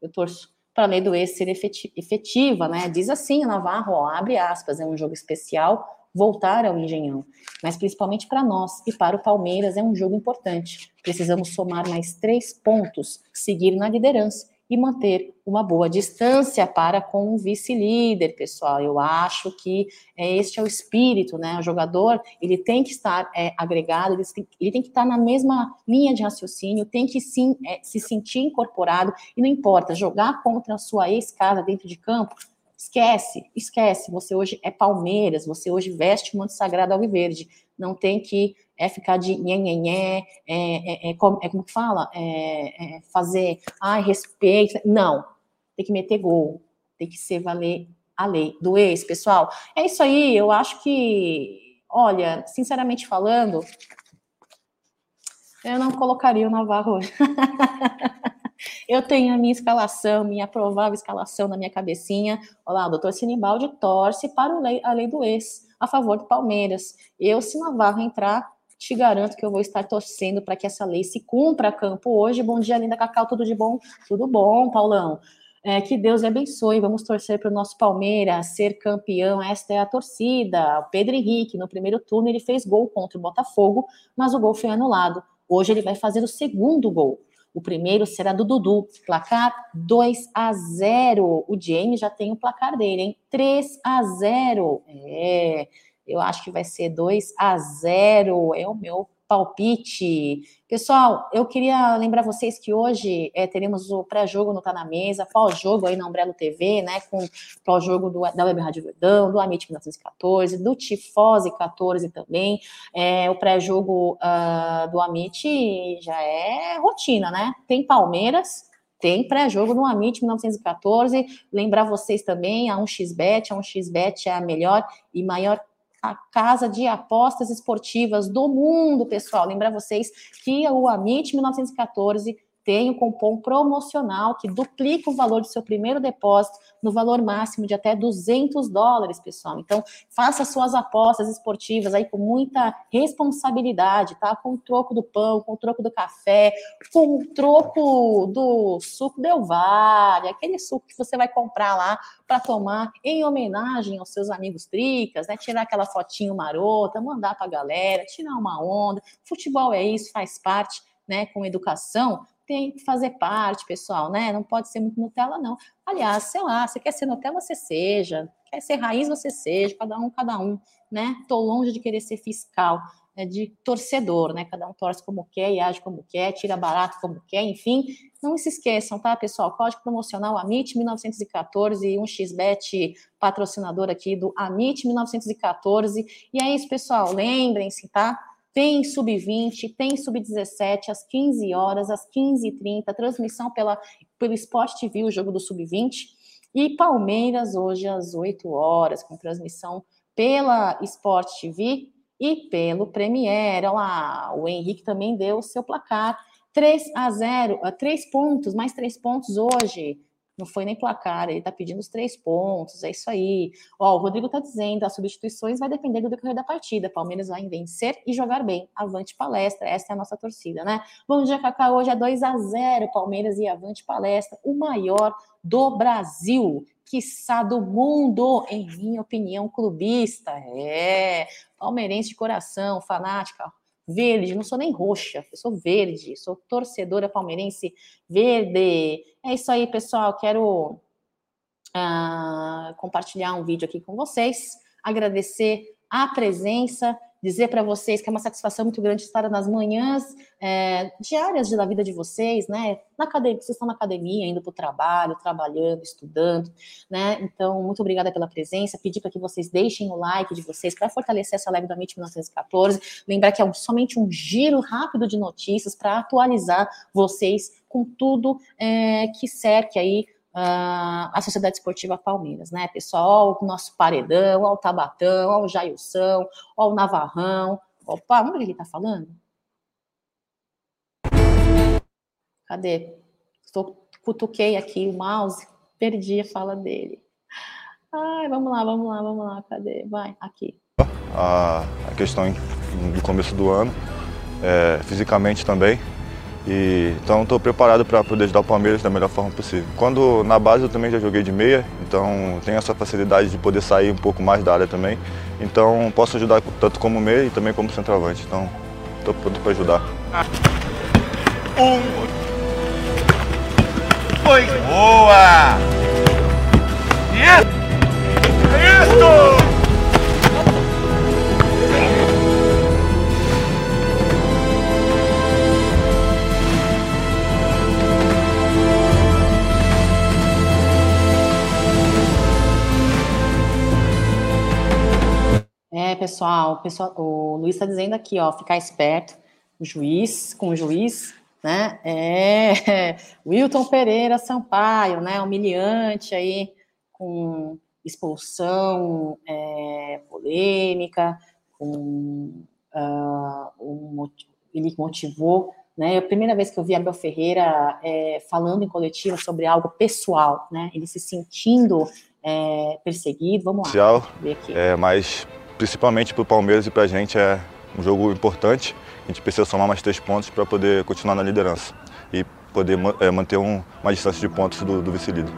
[SPEAKER 1] eu torço para a lei do ex ser efetiva, né? Diz assim, Navarro, ó, abre aspas, é um jogo especial, voltar ao Engenhão. Mas principalmente para nós e para o Palmeiras é um jogo importante. Precisamos somar mais três pontos, seguir na liderança e manter uma boa distância para com o vice-líder, pessoal. Eu acho que é, este é o espírito, né? O jogador ele tem que estar é, agregado, ele tem, ele tem, que estar na mesma linha de raciocínio, tem que sim, é, se sentir incorporado, e não importa, jogar contra a sua ex-casa dentro de campo, Esquece, esquece. Você hoje é Palmeiras, você hoje veste o manto sagrado alviverde. Não tem que é ficar de nhé, nhé, nhé, é, é, é, como, é como que fala? É, é, fazer, ai, respeito. Não, tem que meter gol, tem que ser valer a lei do ex, pessoal. É isso aí, eu acho que, olha, sinceramente falando, eu não colocaria o Navarro. Eu tenho a minha escalação, minha provável escalação na minha cabecinha. Olha lá, o doutor Sinibaldi torce para a lei do ex, a favor do Palmeiras. Eu, se Navarro entrar, te garanto que eu vou estar torcendo para que essa lei se cumpra campo hoje. Bom dia, linda Cacau, tudo de bom? Tudo bom, Paulão? É, que Deus abençoe. Vamos torcer para o nosso Palmeiras ser campeão. Esta é a torcida. O Pedro Henrique, no primeiro turno, ele fez gol contra o Botafogo, mas o gol foi anulado. Hoje ele vai fazer o segundo gol. O primeiro será do Dudu. Placar 2 a 0. O James já tem o placar dele, hein? 3 a 0. É, eu acho que vai ser 2 a 0. É o meu palpite. Pessoal, eu queria lembrar vocês que hoje é, teremos o pré-jogo no Tá Na Mesa, pós-jogo aí na Umbrella TV, né, com pós-jogo da Web Rádio Verdão, do Amit 1914, do Tifose 14 também, é, o pré-jogo uh, do Amit já é rotina, né, tem Palmeiras, tem pré-jogo no Amit 1914, lembrar vocês também, a 1xBet, a 1xBet é a melhor e maior a casa de apostas esportivas do mundo, pessoal. Lembrar vocês que o Amit 1914 tem um cupom promocional que duplica o valor do seu primeiro depósito no valor máximo de até 200 dólares, pessoal. Então, faça suas apostas esportivas aí com muita responsabilidade, tá? Com o troco do pão, com o troco do café, com o troco do suco Del aquele suco que você vai comprar lá para tomar em homenagem aos seus amigos tricas, né? Tirar aquela fotinho marota, mandar para a galera, tirar uma onda. Futebol é isso, faz parte, né? Com educação, tem que fazer parte, pessoal, né? Não pode ser muito Nutella, não. Aliás, sei lá, você quer ser Nutella, você seja. Quer ser raiz, você seja. Cada um, cada um, né? Tô longe de querer ser fiscal, né? de torcedor, né? Cada um torce como quer e age como quer, tira barato como quer, enfim. Não se esqueçam, tá, pessoal? Código promocional AMIT 1914, um xbet patrocinador aqui do AMIT 1914. E é isso, pessoal. Lembrem-se, tá? Tem sub-20, tem sub-17 às 15 horas, às 15h30, transmissão pela, pelo Sport TV, o jogo do sub-20. E Palmeiras hoje às 8 horas, com transmissão pela Sport TV e pelo Premiere. Olha lá, o Henrique também deu o seu placar. 3 a 0, 3 pontos, mais 3 pontos hoje não foi nem placar, ele tá pedindo os três pontos, é isso aí. Ó, o Rodrigo tá dizendo, as substituições vai depender do decorrer da partida. Palmeiras vai vencer e jogar bem. Avante palestra, essa é a nossa torcida, né? Bom dia, Cacá. Hoje é 2 a 0 Palmeiras e Avante Palestra, o maior do Brasil, quiçá do mundo, em minha opinião, clubista. É, palmeirense de coração, fanática, verde, não sou nem roxa, eu sou verde, sou torcedora palmeirense verde. É isso aí, pessoal. Quero uh, compartilhar um vídeo aqui com vocês, agradecer a presença dizer para vocês que é uma satisfação muito grande estar nas manhãs é, diárias da vida de vocês, né? Na academia, vocês estão na academia, indo para o trabalho, trabalhando, estudando, né? Então, muito obrigada pela presença. Pedir para que vocês deixem o like de vocês para fortalecer essa live da MIT 1914. Lembrar que é um, somente um giro rápido de notícias para atualizar vocês com tudo é, que cerque aí uh, a Sociedade Esportiva Palmeiras, né, pessoal? o nosso paredão, ó, o Tabatão, ó, o Jailson, o Navarrão. Opa, onde ele tá falando? Cadê? Estou, cutuquei aqui o mouse, perdi a fala dele. Ai, vamos lá, vamos lá, vamos lá, cadê? Vai, aqui.
[SPEAKER 5] A, a questão do começo do ano, é, fisicamente também, e, então estou preparado para poder ajudar o Palmeiras da melhor forma possível. Quando na base eu também já joguei de meia, então tenho essa facilidade de poder sair um pouco mais da área também. Então posso ajudar tanto como meia e também como centroavante. Então estou pronto para ajudar.
[SPEAKER 6] Um. Foi boa! Isso! Isso!
[SPEAKER 1] Pessoal, o, pessoal, o Luiz está dizendo aqui, ó, ficar esperto, o juiz, com o juiz, né? É, Wilton Pereira Sampaio, né? Humilhante aí, com expulsão é, polêmica, com uh, um, ele motivou, né? É a primeira vez que eu vi Abel Ferreira é, falando em coletiva sobre algo pessoal, né? Ele se sentindo é, perseguido. Vamos lá.
[SPEAKER 5] Aqui. É, mas principalmente para o Palmeiras e para a gente é um jogo importante. A gente precisa somar mais três pontos para poder continuar na liderança e poder é, manter um, uma distância de pontos do, do vice-líder.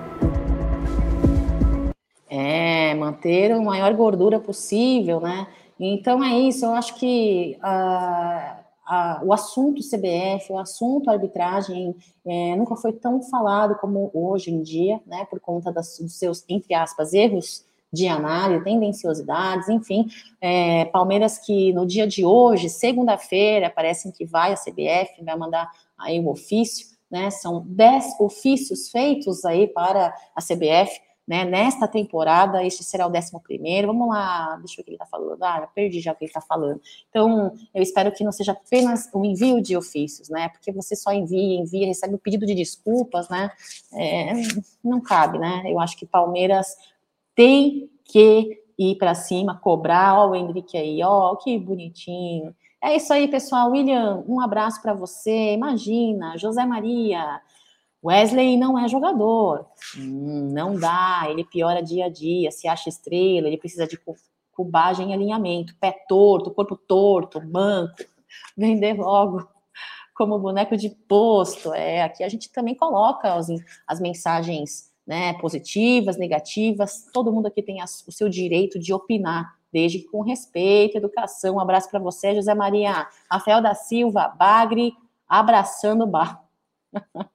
[SPEAKER 1] É, manter a maior gordura possível, né? Então é isso, eu acho que uh, uh, o assunto CBF, o assunto arbitragem é, nunca foi tão falado como hoje em dia, né? Por conta das, dos seus, entre aspas, erros de análise, tendenciosidades, enfim. É, Palmeiras que no dia de hoje, segunda-feira, parece que vai a CBF, vai mandar aí o ofício, né? São dez ofícios feitos aí para a CBF, né? Nesta temporada, este será o décimo primeiro. Vamos lá, deixa eu ver o que ele está falando. Ah, perdi já o que ele está falando. Então, eu espero que não seja apenas o envio de ofícios, né? Porque você só envia, envia, recebe o um pedido de desculpas, né? É, não cabe, né? Eu acho que Palmeiras tem que ir para cima, cobrar, ó, o Henrique aí, ó, que bonitinho. É isso aí, pessoal. William, um abraço para você. Imagina, José Maria. Wesley não é jogador. Hum, não dá, ele piora dia a dia, se acha estrela, ele precisa de cubagem e alinhamento, pé torto, corpo torto, banco. Vender logo como boneco de posto. É, aqui a gente também coloca as, as mensagens né, positivas, negativas, todo mundo aqui tem o seu direito de opinar, desde com respeito, educação. Um abraço para você, José Maria. Rafael da Silva, Bagre, abraçando o bar.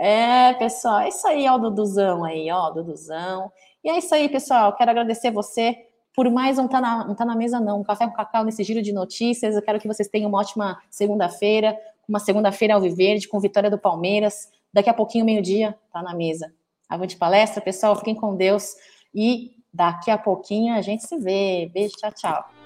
[SPEAKER 1] é, pessoal, é isso aí, ó, o Duduzão aí, ó, Duduzão. E é isso aí, pessoal. Quero agradecer você por mais um Tá na, um tá na Mesa, não, um café com cacau nesse giro de notícias. Eu quero que vocês tenham uma ótima segunda-feira, uma segunda-feira ao Viverde, com vitória do Palmeiras. Daqui a pouquinho, meio-dia, tá na mesa. Avante palestra, pessoal. Fiquem com Deus. E daqui a pouquinho a gente se vê. Beijo, tchau, tchau.